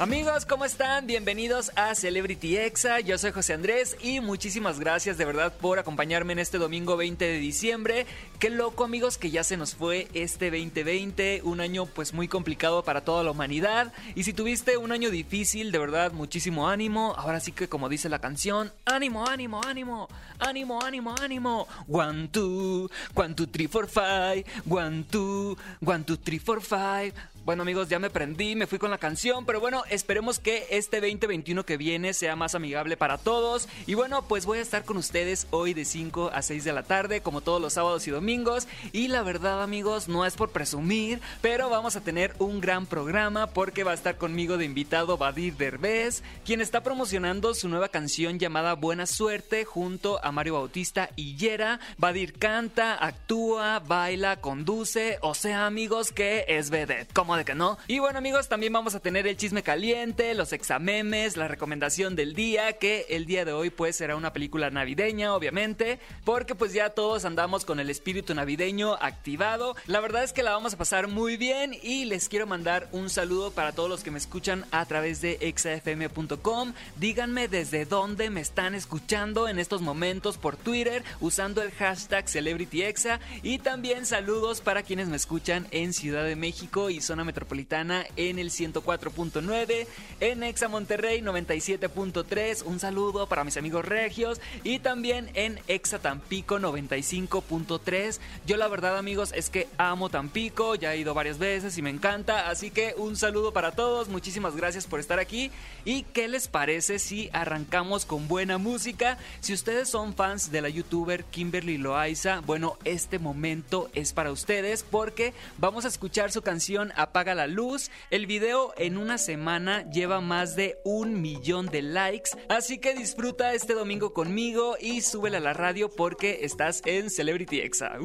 Amigos, ¿cómo están? Bienvenidos a Celebrity Exa. Yo soy José Andrés y muchísimas gracias de verdad por acompañarme en este domingo 20 de diciembre. Qué loco, amigos, que ya se nos fue este 2020, un año pues muy complicado para toda la humanidad. Y si tuviste un año difícil, de verdad, muchísimo ánimo. Ahora sí que como dice la canción, ánimo, ánimo, ánimo, ánimo, ánimo, ánimo. One, two, one, two, three, four, five. One, two, one, two, three, four, five. Bueno amigos, ya me prendí, me fui con la canción, pero bueno, esperemos que este 2021 que viene sea más amigable para todos. Y bueno, pues voy a estar con ustedes hoy de 5 a 6 de la tarde, como todos los sábados y domingos. Y la verdad amigos, no es por presumir, pero vamos a tener un gran programa porque va a estar conmigo de invitado Badir Derbez, quien está promocionando su nueva canción llamada Buena Suerte junto a Mario Bautista y Yera. Badir canta, actúa, baila, conduce, o sea amigos que es vedette. Como que no. Y bueno amigos, también vamos a tener el chisme caliente, los examemes, la recomendación del día, que el día de hoy pues será una película navideña, obviamente, porque pues ya todos andamos con el espíritu navideño activado. La verdad es que la vamos a pasar muy bien y les quiero mandar un saludo para todos los que me escuchan a través de exafm.com. Díganme desde dónde me están escuchando en estos momentos por Twitter usando el hashtag CelebrityExa y también saludos para quienes me escuchan en Ciudad de México y metropolitana en el 104.9, en Exa Monterrey 97.3, un saludo para mis amigos regios y también en Exa Tampico 95.3. Yo la verdad amigos es que amo Tampico, ya he ido varias veces y me encanta, así que un saludo para todos, muchísimas gracias por estar aquí y qué les parece si arrancamos con buena música. Si ustedes son fans de la youtuber Kimberly Loaiza, bueno, este momento es para ustedes porque vamos a escuchar su canción Apaga la luz. El video en una semana lleva más de un millón de likes. Así que disfruta este domingo conmigo y súbele a la radio porque estás en Celebrity Exa.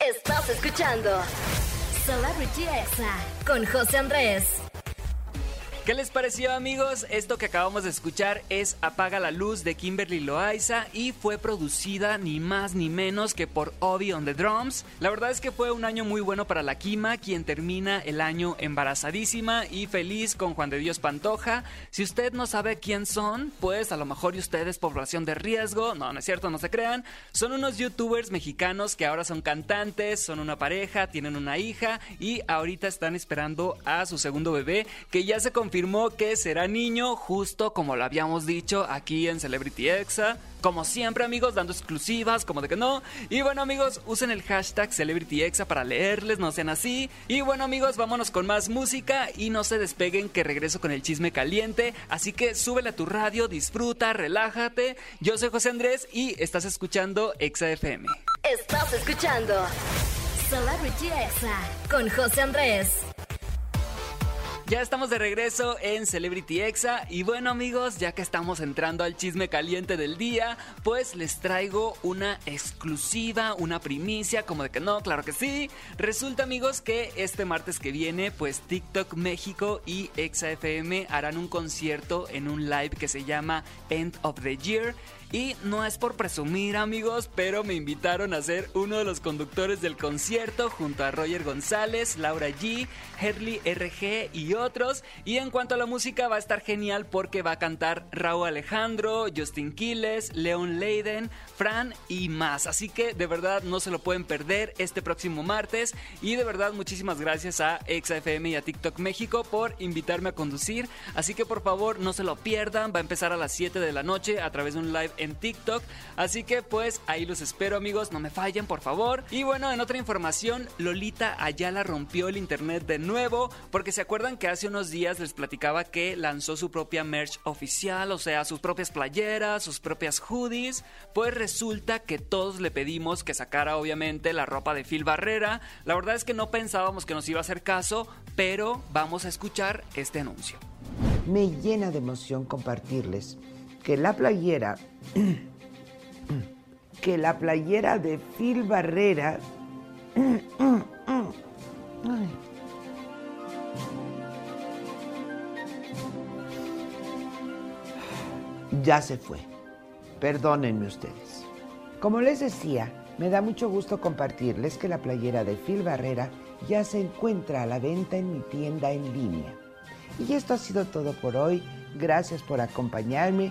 Estás escuchando Celebrity Exa con José Andrés. ¿Qué les pareció amigos? Esto que acabamos de escuchar es Apaga la Luz de Kimberly Loaiza y fue producida ni más ni menos que por Obi on the Drums. La verdad es que fue un año muy bueno para la Kima, quien termina el año embarazadísima y feliz con Juan de Dios Pantoja. Si usted no sabe quién son, pues a lo mejor y usted es población de riesgo. No, no es cierto, no se crean. Son unos youtubers mexicanos que ahora son cantantes, son una pareja, tienen una hija y ahorita están esperando a su segundo bebé que ya se confirmó que será niño, justo como lo habíamos dicho aquí en Celebrity Exa. Como siempre, amigos, dando exclusivas, como de que no. Y bueno, amigos, usen el hashtag CelebrityExa para leerles, no sean así. Y bueno, amigos, vámonos con más música y no se despeguen que regreso con el chisme caliente. Así que súbele a tu radio, disfruta, relájate. Yo soy José Andrés y estás escuchando Exa FM. Estás escuchando Celebrity Exa con José Andrés. Ya estamos de regreso en Celebrity Exa y bueno amigos, ya que estamos entrando al chisme caliente del día, pues les traigo una exclusiva, una primicia, como de que no, claro que sí. Resulta amigos que este martes que viene, pues TikTok México y Exa FM harán un concierto en un live que se llama End of the Year. Y no es por presumir amigos, pero me invitaron a ser uno de los conductores del concierto junto a Roger González, Laura G, Herly RG y otros. Y en cuanto a la música va a estar genial porque va a cantar Raúl Alejandro, Justin Quiles, Leon Leiden, Fran y más. Así que de verdad no se lo pueden perder este próximo martes. Y de verdad muchísimas gracias a XFM y a TikTok México por invitarme a conducir. Así que por favor no se lo pierdan. Va a empezar a las 7 de la noche a través de un live en TikTok. Así que pues ahí los espero amigos, no me fallen por favor. Y bueno, en otra información, Lolita Ayala rompió el internet de nuevo porque se acuerdan que hace unos días les platicaba que lanzó su propia merch oficial, o sea, sus propias playeras, sus propias hoodies. Pues resulta que todos le pedimos que sacara obviamente la ropa de Phil Barrera. La verdad es que no pensábamos que nos iba a hacer caso, pero vamos a escuchar este anuncio. Me llena de emoción compartirles que la playera, que la playera de Phil Barrera, ya se fue. Perdónenme ustedes. Como les decía, me da mucho gusto compartirles que la playera de Phil Barrera ya se encuentra a la venta en mi tienda en línea. Y esto ha sido todo por hoy. Gracias por acompañarme.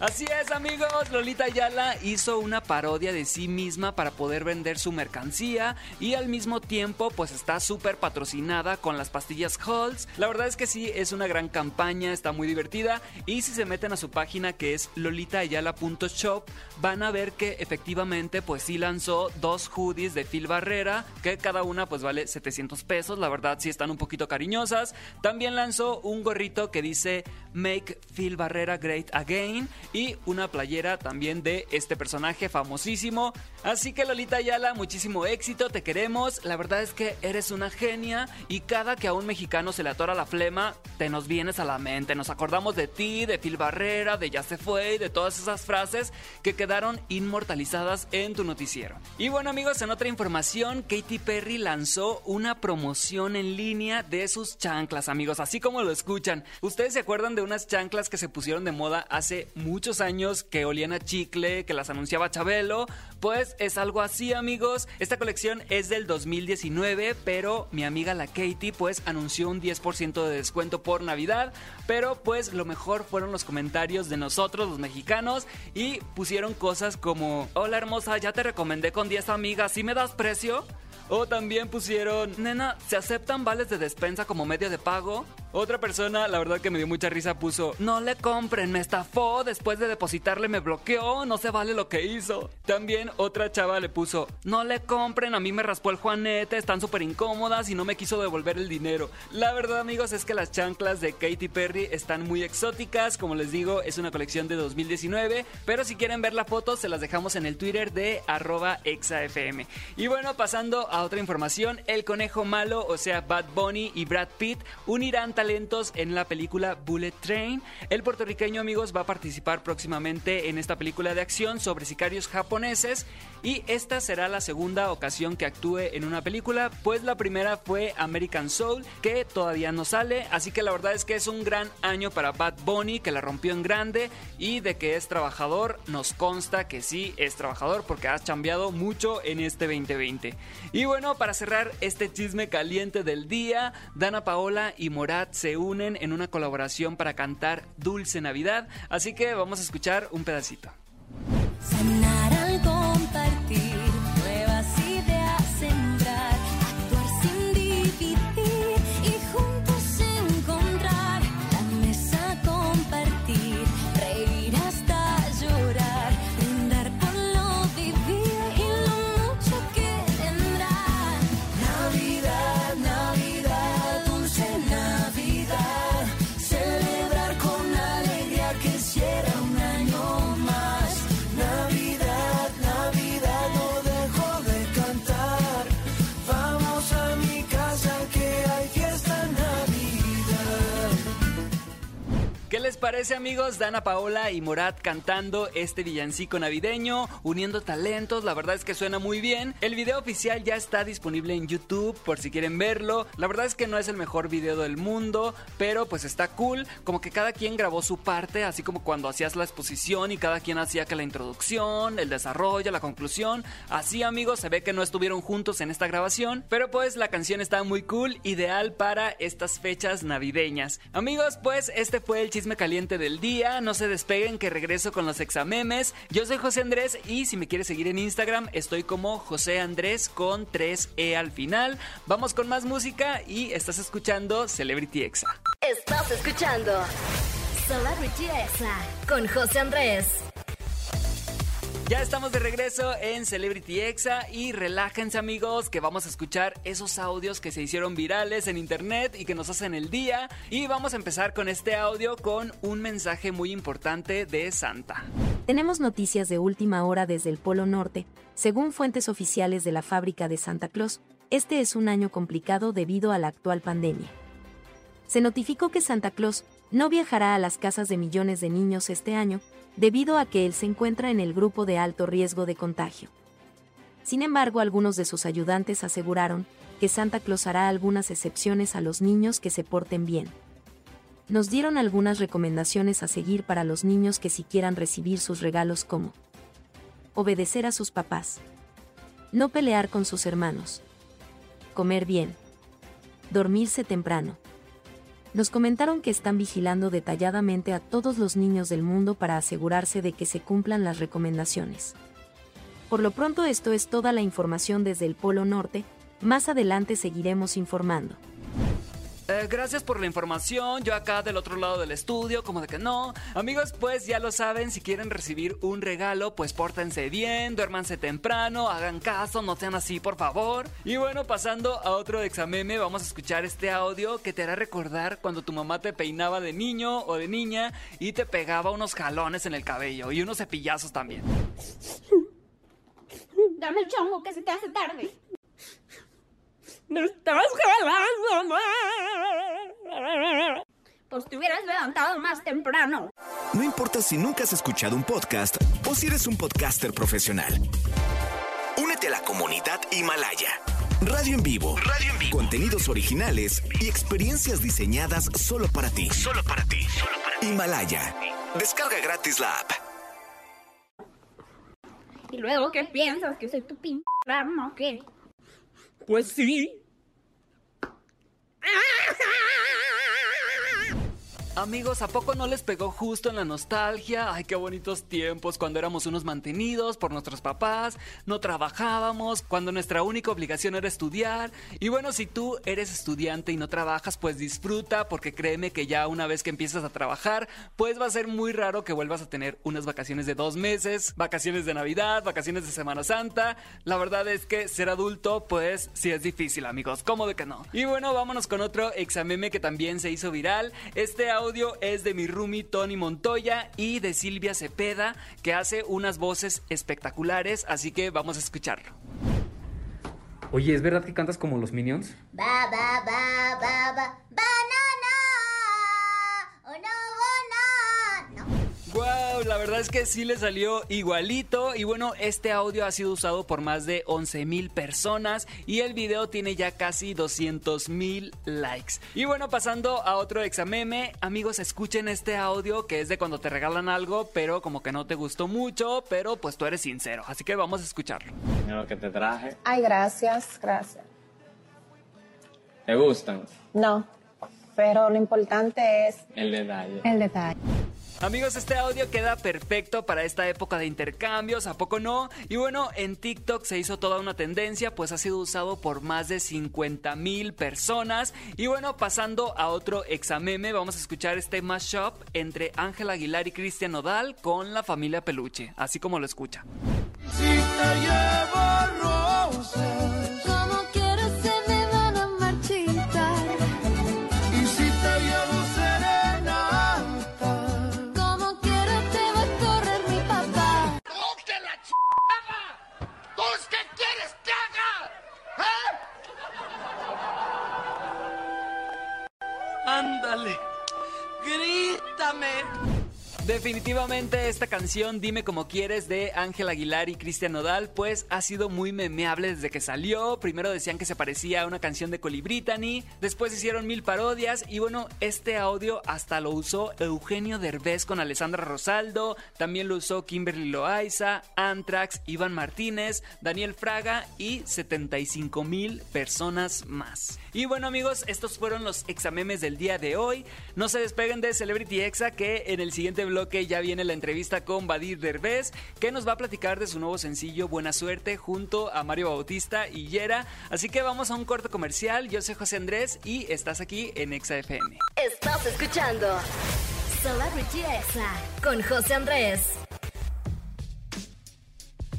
Así es amigos, Lolita Ayala hizo una parodia de sí misma para poder vender su mercancía y al mismo tiempo pues está súper patrocinada con las pastillas Halls. La verdad es que sí, es una gran campaña, está muy divertida y si se meten a su página que es lolitaayala.shop van a ver que efectivamente pues sí lanzó dos hoodies de Phil Barrera que cada una pues vale 700 pesos, la verdad sí están un poquito cariñosas. También lanzó un gorrito que dice Make Phil Barrera Great Again y una playera también de este personaje famosísimo. Así que Lolita Ayala, muchísimo éxito, te queremos. La verdad es que eres una genia y cada que a un mexicano se le atora la flema, te nos vienes a la mente. Nos acordamos de ti, de Phil Barrera, de Ya se fue y de todas esas frases que quedaron inmortalizadas en tu noticiero. Y bueno amigos, en otra información, Katy Perry lanzó una promoción en línea de sus chanclas, amigos, así como lo escuchan. ¿Ustedes se acuerdan de unas chanclas que se pusieron de moda hace mucho muchos años que olían a chicle, que las anunciaba Chabelo, pues es algo así amigos. Esta colección es del 2019, pero mi amiga la Katie pues anunció un 10% de descuento por Navidad, pero pues lo mejor fueron los comentarios de nosotros los mexicanos y pusieron cosas como, hola hermosa, ya te recomendé con 10 amigas, ¿sí me das precio? O también pusieron, nena, ¿se aceptan vales de despensa como medio de pago? Otra persona, la verdad que me dio mucha risa, puso, no le compren, me estafó, después de depositarle me bloqueó, no se vale lo que hizo. También otra chava le puso, no le compren, a mí me raspó el juanete, están súper incómodas y no me quiso devolver el dinero. La verdad amigos es que las chanclas de Katy Perry están muy exóticas, como les digo, es una colección de 2019, pero si quieren ver la foto se las dejamos en el Twitter de arroba exafm. Y bueno, pasando a otra información, el conejo malo, o sea Bad Bunny y Brad Pitt, unirán talentos en la película Bullet Train. El puertorriqueño, amigos, va a participar próximamente en esta película de acción sobre sicarios japoneses y esta será la segunda ocasión que actúe en una película, pues la primera fue American Soul, que todavía no sale, así que la verdad es que es un gran año para Bad Bunny, que la rompió en grande y de que es trabajador, nos consta que sí es trabajador porque has cambiado mucho en este 2020. Y bueno, para cerrar este chisme caliente del día, Dana Paola y Morat se unen en una colaboración para cantar Dulce Navidad, así que vamos a escuchar un pedacito. Parece amigos? Dana Paola y Morat cantando este villancico navideño, uniendo talentos, la verdad es que suena muy bien. El video oficial ya está disponible en YouTube por si quieren verlo. La verdad es que no es el mejor video del mundo, pero pues está cool, como que cada quien grabó su parte, así como cuando hacías la exposición y cada quien hacía que la introducción, el desarrollo, la conclusión. Así amigos, se ve que no estuvieron juntos en esta grabación, pero pues la canción está muy cool, ideal para estas fechas navideñas. Amigos, pues este fue el chisme caliente del día. No se despeguen que regreso con los examemes. Yo soy José Andrés y si me quieres seguir en Instagram estoy como José Andrés con 3E al final. Vamos con más música y estás escuchando Celebrity Exa. Estás escuchando Celebrity Exa con José Andrés. Ya estamos de regreso en Celebrity Exa y relájense amigos que vamos a escuchar esos audios que se hicieron virales en internet y que nos hacen el día y vamos a empezar con este audio con un mensaje muy importante de Santa. Tenemos noticias de última hora desde el Polo Norte. Según fuentes oficiales de la fábrica de Santa Claus, este es un año complicado debido a la actual pandemia. Se notificó que Santa Claus no viajará a las casas de millones de niños este año, debido a que él se encuentra en el grupo de alto riesgo de contagio. Sin embargo, algunos de sus ayudantes aseguraron que Santa Claus hará algunas excepciones a los niños que se porten bien. nos dieron algunas recomendaciones a seguir para los niños que si quieran recibir sus regalos como obedecer a sus papás, no pelear con sus hermanos, comer bien, dormirse temprano. Nos comentaron que están vigilando detalladamente a todos los niños del mundo para asegurarse de que se cumplan las recomendaciones. Por lo pronto esto es toda la información desde el Polo Norte, más adelante seguiremos informando. Eh, gracias por la información. Yo acá del otro lado del estudio, como de que no. Amigos, pues ya lo saben, si quieren recibir un regalo, pues pórtense bien, duérmanse temprano, hagan caso, no sean así, por favor. Y bueno, pasando a otro exameme, vamos a escuchar este audio que te hará recordar cuando tu mamá te peinaba de niño o de niña y te pegaba unos jalones en el cabello y unos cepillazos también. Dame el chongo que se te hace tarde. Me estás jalando, Pues te hubieras levantado más temprano. No importa si nunca has escuchado un podcast o si eres un podcaster profesional. Únete a la comunidad Himalaya. Radio en vivo. Radio en vivo. Contenidos originales y experiencias diseñadas solo para ti. Solo para ti. Solo para ti. Himalaya. Descarga gratis la app. ¿Y luego qué piensas? ¿Que soy tu pin rama o qué? Pues sí. Ah! Amigos, ¿a poco no les pegó justo en la nostalgia? Ay, qué bonitos tiempos cuando éramos unos mantenidos por nuestros papás, no trabajábamos, cuando nuestra única obligación era estudiar. Y bueno, si tú eres estudiante y no trabajas, pues disfruta, porque créeme que ya una vez que empiezas a trabajar, pues va a ser muy raro que vuelvas a tener unas vacaciones de dos meses, vacaciones de Navidad, vacaciones de Semana Santa. La verdad es que ser adulto, pues sí es difícil, amigos, ¿cómo de que no? Y bueno, vámonos con otro exameme que también se hizo viral. Este audio es de mi roomie Tony Montoya y de Silvia Cepeda, que hace unas voces espectaculares, así que vamos a escucharlo. Oye, ¿es verdad que cantas como los Minions? Ba, ba, ba, ba, ba. Verdad es que sí le salió igualito y bueno, este audio ha sido usado por más de 11 mil personas y el video tiene ya casi 200 mil likes. Y bueno, pasando a otro exameme, amigos, escuchen este audio que es de cuando te regalan algo, pero como que no te gustó mucho, pero pues tú eres sincero, así que vamos a escucharlo. Mira lo que te traje. Ay, gracias, gracias. ¿Te gustan? No, pero lo importante es El detalle. el detalle. Amigos, este audio queda perfecto para esta época de intercambios, ¿a poco no? Y bueno, en TikTok se hizo toda una tendencia, pues ha sido usado por más de 50 mil personas. Y bueno, pasando a otro exameme, vamos a escuchar este mashup entre Ángel Aguilar y Cristian Nodal con la familia Peluche, así como lo escucha. Si te llevo Definitivamente esta canción Dime como quieres de Ángel Aguilar y Cristian Nodal pues ha sido muy memeable desde que salió. Primero decían que se parecía a una canción de Colibritany, después hicieron mil parodias y bueno, este audio hasta lo usó Eugenio Derbez con Alessandra Rosaldo, también lo usó Kimberly Loaiza, Antrax, Iván Martínez, Daniel Fraga y 75 mil personas más. Y bueno amigos, estos fueron los examemes del día de hoy. No se despeguen de Celebrity Exa que en el siguiente bloque ya viene la entrevista con Badir Derbez que nos va a platicar de su nuevo sencillo Buena Suerte junto a Mario Bautista y Yera. Así que vamos a un corto comercial. Yo soy José Andrés y estás aquí en Exa FM. Estás escuchando Celebrity Exa con José Andrés.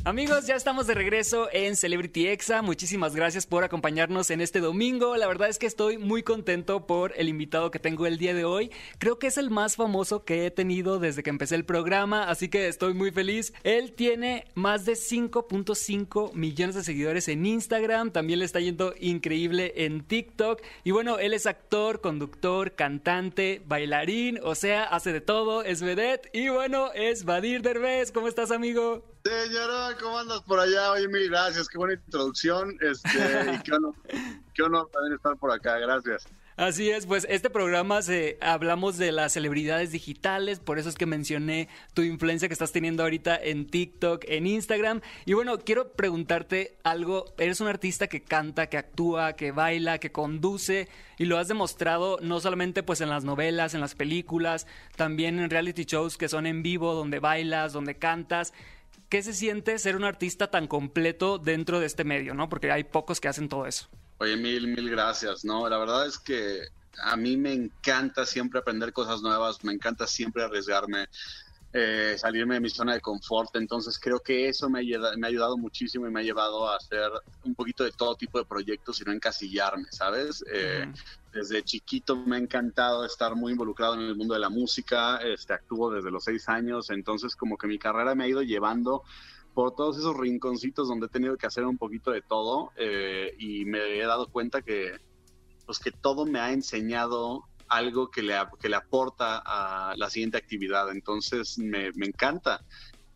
Amigos, ya estamos de regreso en Celebrity Exa. Muchísimas gracias por acompañarnos en este domingo. La verdad es que estoy muy contento por el invitado que tengo el día de hoy. Creo que es el más famoso que he tenido desde que empecé el programa, así que estoy muy feliz. Él tiene más de 5.5 millones de seguidores en Instagram. También le está yendo increíble en TikTok. Y bueno, él es actor, conductor, cantante, bailarín, o sea, hace de todo, es vedette. Y bueno, es Badir Derbez. ¿Cómo estás, amigo? Señora, ¿cómo andas por allá? Oye, mil gracias, qué buena introducción. Este, y qué honor, qué honor también estar por acá, gracias. Así es, pues este programa se hablamos de las celebridades digitales, por eso es que mencioné tu influencia que estás teniendo ahorita en TikTok, en Instagram. Y bueno, quiero preguntarte algo, eres un artista que canta, que actúa, que baila, que conduce y lo has demostrado no solamente pues en las novelas, en las películas, también en reality shows que son en vivo, donde bailas, donde cantas. ¿Qué se siente ser un artista tan completo dentro de este medio, no? Porque hay pocos que hacen todo eso. Oye, mil, mil gracias, ¿no? La verdad es que a mí me encanta siempre aprender cosas nuevas, me encanta siempre arriesgarme, eh, salirme de mi zona de confort, entonces creo que eso me ha, ayuda- me ha ayudado muchísimo y me ha llevado a hacer un poquito de todo tipo de proyectos y no encasillarme, ¿sabes? Eh, Desde chiquito me ha encantado estar muy involucrado en el mundo de la música, este, actúo desde los seis años, entonces como que mi carrera me ha ido llevando por todos esos rinconcitos donde he tenido que hacer un poquito de todo eh, y me he dado cuenta que pues que todo me ha enseñado algo que le, que le aporta a la siguiente actividad. Entonces me, me encanta,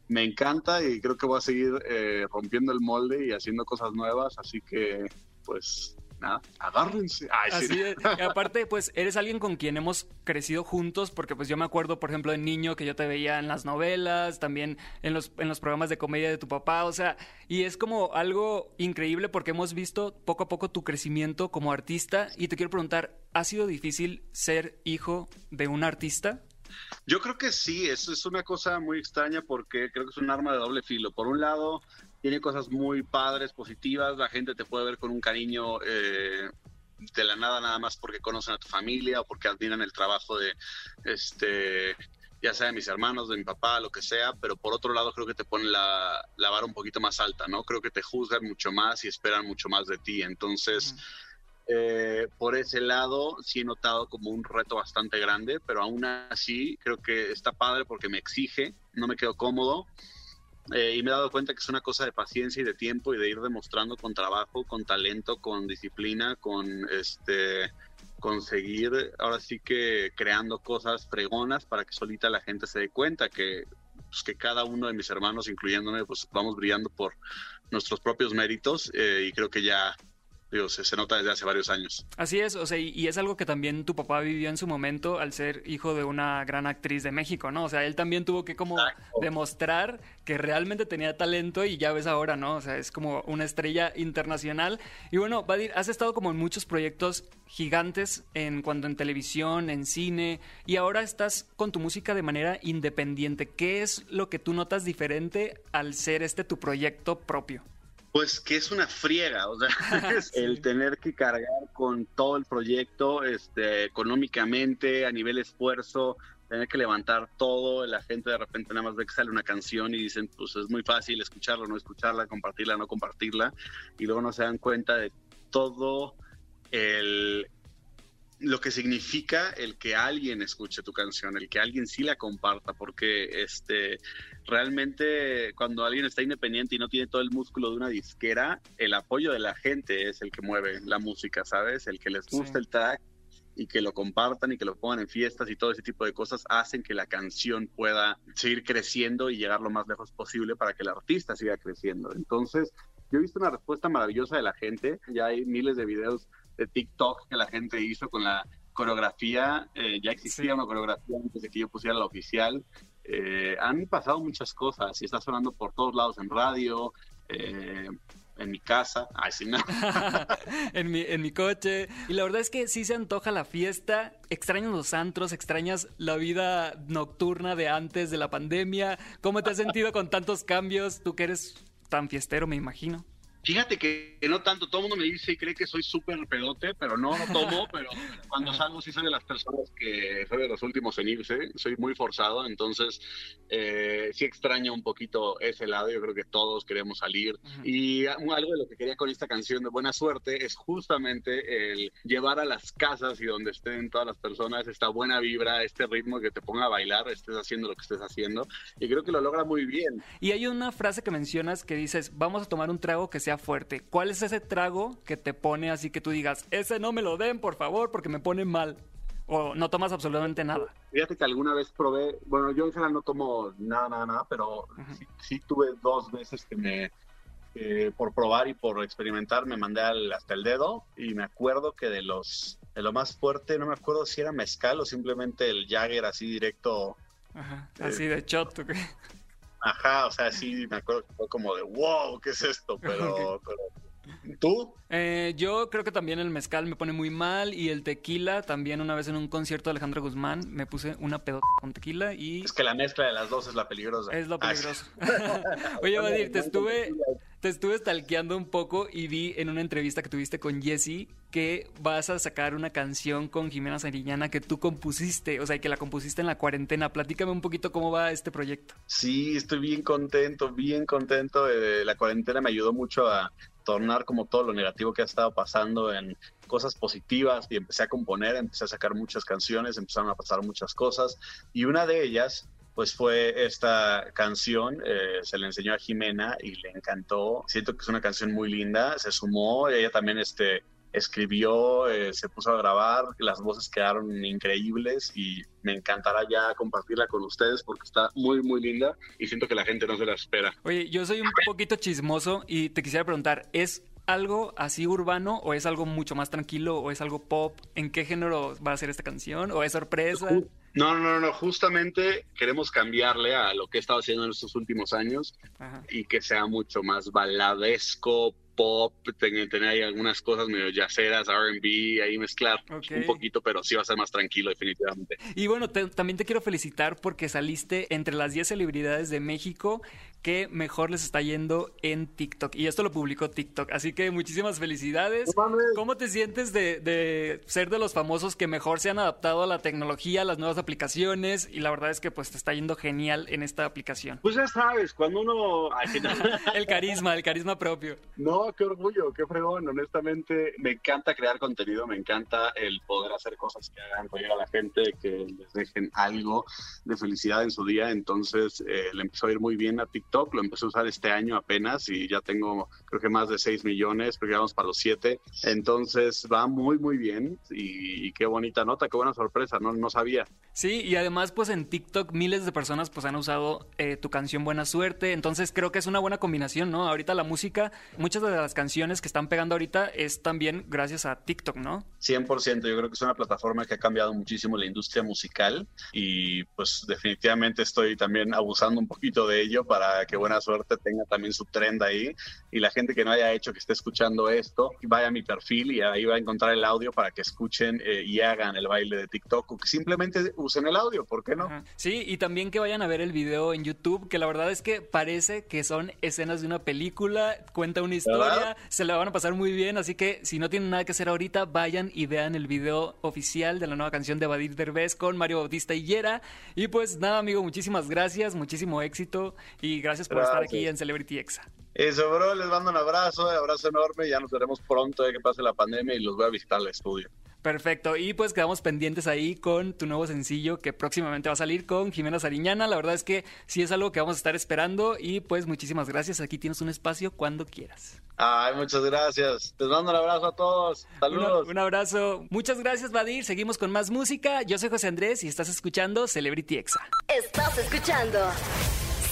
me encanta y creo que voy a seguir eh, rompiendo el molde y haciendo cosas nuevas. Así que, pues, nada, agárrense. Ay, sí. Es. Y aparte, pues eres alguien con quien hemos crecido juntos, porque pues yo me acuerdo, por ejemplo, de niño que yo te veía en las novelas, también en los, en los programas de comedia de tu papá, o sea, y es como algo increíble porque hemos visto poco a poco tu crecimiento como artista y te quiero preguntar, ¿ha sido difícil ser hijo de un artista? Yo creo que sí, eso es una cosa muy extraña porque creo que es un arma de doble filo. Por un lado, tiene cosas muy padres, positivas, la gente te puede ver con un cariño eh, de la nada nada más porque conocen a tu familia o porque admiran el trabajo de, este, ya sea de mis hermanos, de mi papá, lo que sea, pero por otro lado creo que te ponen la, la vara un poquito más alta, ¿no? Creo que te juzgan mucho más y esperan mucho más de ti. Entonces... Eh, por ese lado sí he notado como un reto bastante grande, pero aún así creo que está padre porque me exige, no me quedo cómodo eh, y me he dado cuenta que es una cosa de paciencia y de tiempo y de ir demostrando con trabajo, con talento, con disciplina, con este conseguir ahora sí que creando cosas fregonas para que solita la gente se dé cuenta que pues, que cada uno de mis hermanos, incluyéndome, pues vamos brillando por nuestros propios méritos eh, y creo que ya digo, se, se nota desde hace varios años. Así es, o sea, y, y es algo que también tu papá vivió en su momento al ser hijo de una gran actriz de México, ¿no? O sea, él también tuvo que como demostrar que realmente tenía talento y ya ves ahora, ¿no? O sea, es como una estrella internacional. Y bueno, Badir, has estado como en muchos proyectos gigantes en cuanto en televisión, en cine, y ahora estás con tu música de manera independiente. ¿Qué es lo que tú notas diferente al ser este tu proyecto propio? Pues que es una friega, o sea, el tener que cargar con todo el proyecto, este, económicamente, a nivel esfuerzo, tener que levantar todo, la gente de repente nada más ve que sale una canción y dicen, pues es muy fácil escucharla, no escucharla, compartirla, no compartirla, y luego no se dan cuenta de todo el lo que significa el que alguien escuche tu canción, el que alguien sí la comparta, porque este realmente cuando alguien está independiente y no tiene todo el músculo de una disquera, el apoyo de la gente es el que mueve la música, ¿sabes? El que les gusta Sí. el track y que lo compartan y que lo pongan en fiestas y todo ese tipo de cosas hacen que la canción pueda seguir creciendo y llegar lo más lejos posible para que el artista siga creciendo. Entonces, yo he visto una respuesta maravillosa de la gente, ya hay miles de videos de TikTok que la gente hizo con la coreografía, eh, ya existía una coreografía antes de que yo pusiera la oficial. Eh, han pasado muchas cosas y está sonando por todos lados en radio, eh, en mi casa, ay, sí, en, mi, en mi coche. Y la verdad es que sí se antoja la fiesta. Extrañas los antros, extrañas la vida nocturna de antes de la pandemia. ¿Cómo te has sentido con tantos cambios? Tú que eres tan fiestero, me imagino. Fíjate que no tanto, todo el mundo me dice y cree que soy súper pedote, pero no, no tomo, pero cuando salgo sí soy de las personas que soy de los últimos en irse, soy muy forzado, entonces eh, sí extraño un poquito ese lado, yo creo que todos queremos salir. Y algo de lo que quería con esta canción de Buena Suerte es justamente el llevar a las casas y donde estén todas las personas esta buena vibra, este ritmo que te ponga a bailar, estés haciendo lo que estés haciendo, y creo que lo logra muy bien. Y hay una frase que mencionas que dices, vamos a tomar un trago que sea fuerte. ¿Cuál es ese trago que te pone así que tú digas, ese no me lo den, por favor, porque me pone mal? O no tomas absolutamente nada. Fíjate que alguna vez probé, bueno, yo en general no tomo nada, nada, nada, pero sí, sí tuve dos veces que me, eh, por probar y por experimentar, me mandé al- hasta el dedo y me acuerdo que de los de lo más fuerte, no me acuerdo si era mezcal o simplemente el Jagger así directo. Ajá, así de shot, ¿o qué? Ajá, o sea, sí, me acuerdo que fue como de, wow, ¿qué es esto? Pero, pero ¿tú? Eh, yo creo que también el mezcal me pone muy mal y el tequila también una vez en un concierto de Alejandro Guzmán me puse una pedota con tequila y... Es que la mezcla de las dos es la peligrosa. Es lo Ah, peligroso. Oye, Vadir, te estuve, te estuve stalkeando un poco y vi en una entrevista que tuviste con Jesse que vas a sacar una canción con Jimena Sariñana que tú compusiste, o sea, que la compusiste en la cuarentena. Platícame un poquito cómo va este proyecto. Sí, estoy bien contento, bien contento. Eh, la cuarentena me ayudó mucho a tornar como todo lo negativo que ha estado pasando en cosas positivas y empecé a componer, empecé a sacar muchas canciones, empezaron a pasar muchas cosas y una de ellas pues fue esta canción, eh, se le enseñó a Jimena y le encantó, siento que es una canción muy linda, se sumó, ella también este, escribió, eh, se puso a grabar, las voces quedaron increíbles y me encantará ya compartirla con ustedes porque está muy, muy linda y siento que la gente no se la espera. Oye, yo soy un poquito chismoso y te quisiera preguntar, ¿es algo así urbano o es algo mucho más tranquilo o es algo pop? ¿En qué género va a ser esta canción? ¿O es sorpresa? No, no, no, justamente queremos cambiarle a lo que he estado haciendo en estos últimos años Ajá. y que sea mucho más baladesco, pop, tener, tener ahí algunas cosas medio yaceras, R&B, ahí mezclar un poquito, pero sí va a ser más tranquilo definitivamente. Y bueno, te- también te quiero felicitar porque saliste entre las 10 celebridades de México que mejor les está yendo en TikTok. Y esto lo publicó TikTok. Así que muchísimas felicidades. ¿Cómo te sientes de, de ser de los famosos que mejor se han adaptado a la tecnología, a las nuevas aplicaciones? Y la verdad es que pues te está yendo genial en esta aplicación. Pues ya sabes, cuando uno... El carisma, el carisma propio. No, qué orgullo, qué fregón. Honestamente, me encanta crear contenido, me encanta el poder hacer cosas que hagan reír a la gente, que les dejen algo de felicidad en su día. Entonces, eh, le empezó a ir muy bien a TikTok, lo empecé a usar este año apenas y ya tengo, creo que más de 6 millones, creo que vamos para los 7. Entonces, va muy, muy bien y, y qué bonita nota, qué buena sorpresa, no, no sabía. Sí, y además pues en TikTok miles de personas pues han usado eh, tu canción Buena Suerte, entonces creo que es una buena combinación, ¿no? Ahorita la música, muchas de las canciones que están pegando ahorita es también gracias a TikTok, ¿no? 100%, yo creo que es una plataforma que ha cambiado muchísimo la industria musical y pues definitivamente estoy también abusando un poquito de ello para que Buena Suerte tenga también su trend ahí y la gente que no haya hecho, que esté escuchando esto, vaya a mi perfil y ahí va a encontrar el audio para que escuchen eh, y hagan el baile de TikTok o que simplemente usen el audio, ¿por qué no? Ajá. Sí, y también que vayan a ver el video en YouTube, que la verdad es que parece que son escenas de una película, cuenta una historia, ¿Verdad? se la van a pasar muy bien, así que si no tienen nada que hacer ahorita, vayan y vean el video oficial de la nueva canción de Badir Derbez con Mario Bautista Yera. Y pues nada, amigo, muchísimas gracias, muchísimo éxito y gracias por estar aquí en Celebrity Exa. Eso, bro, les mando un abrazo, un abrazo enorme, ya nos veremos pronto de que pase la pandemia y los voy a visitar al estudio. Perfecto, y pues quedamos pendientes ahí con tu nuevo sencillo que próximamente va a salir con Jimena Sariñana. La verdad es que sí es algo que vamos a estar esperando y pues muchísimas gracias. Aquí tienes un espacio cuando quieras. Ay, muchas gracias. Les mando un abrazo a todos. Saludos. Una- un abrazo. Muchas gracias, Vadir. Seguimos con más música. Yo soy José Andrés y estás escuchando Celebrity Exa. Estás escuchando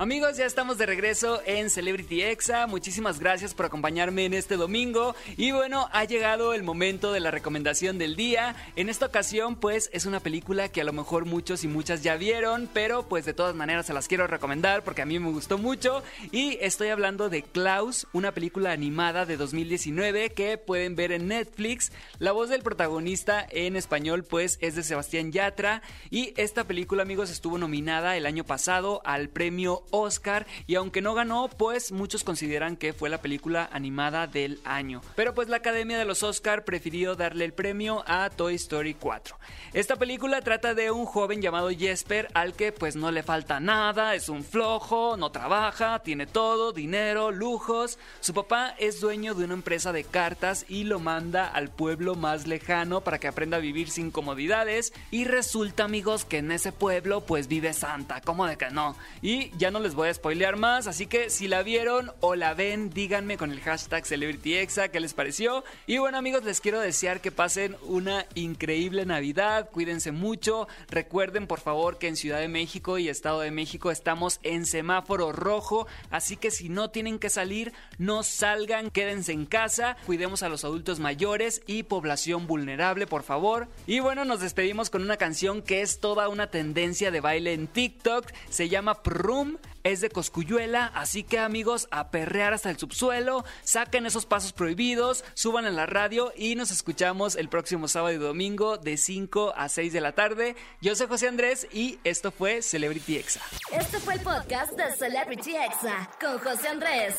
Amigos, ya estamos de regreso en Celebrity Exa. Muchísimas gracias por acompañarme en este domingo. Y bueno, ha llegado el momento de la recomendación del día. En esta ocasión, pues, es una película que a lo mejor muchos y muchas ya vieron, pero pues de todas maneras se las quiero recomendar porque a mí me gustó mucho. Y estoy hablando de Klaus, una película animada de 2019 que pueden ver en Netflix. La voz del protagonista en español, pues, es de Sebastián Yatra. Y esta película, amigos, estuvo nominada el año pasado al premio Oscar y aunque no ganó, pues muchos consideran que fue la película animada del año. Pero pues la Academia de los Oscar prefirió darle el premio a Toy Story 4. Esta película trata de un joven llamado Jesper al que pues no le falta nada, es un flojo, no trabaja, tiene todo, dinero, lujos. Su papá es dueño de una empresa de cartas y lo manda al pueblo más lejano para que aprenda a vivir sin comodidades y resulta amigos que en ese pueblo pues vive Santa, ¿cómo de que no? Y ya no no les voy a spoilear más, así que si la vieron o la ven, díganme con el hashtag CelebrityExa qué les pareció. Y bueno amigos, les quiero desear que pasen una increíble Navidad, cuídense mucho, recuerden por favor que en Ciudad de México y Estado de México estamos en semáforo rojo, así que si no tienen que salir, no salgan, quédense en casa, cuidemos a los adultos mayores y población vulnerable, por favor. Y bueno, nos despedimos con una canción que es toda una tendencia de baile en TikTok, se llama Prum, es de Coscuyuela, así que amigos, a perrear hasta el subsuelo, saquen esos pasos prohibidos, suban a la radio y nos escuchamos el próximo sábado y domingo de 5 a 6 de la tarde. Yo soy José Andrés y esto fue Celebrity Exa. Este fue el podcast de Celebrity Exa con José Andrés.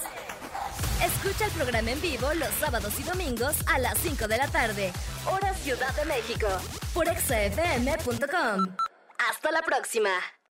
Escucha el programa en vivo los sábados y domingos a las 5 de la tarde, hora Ciudad de México, por exafm.com. Hasta la próxima.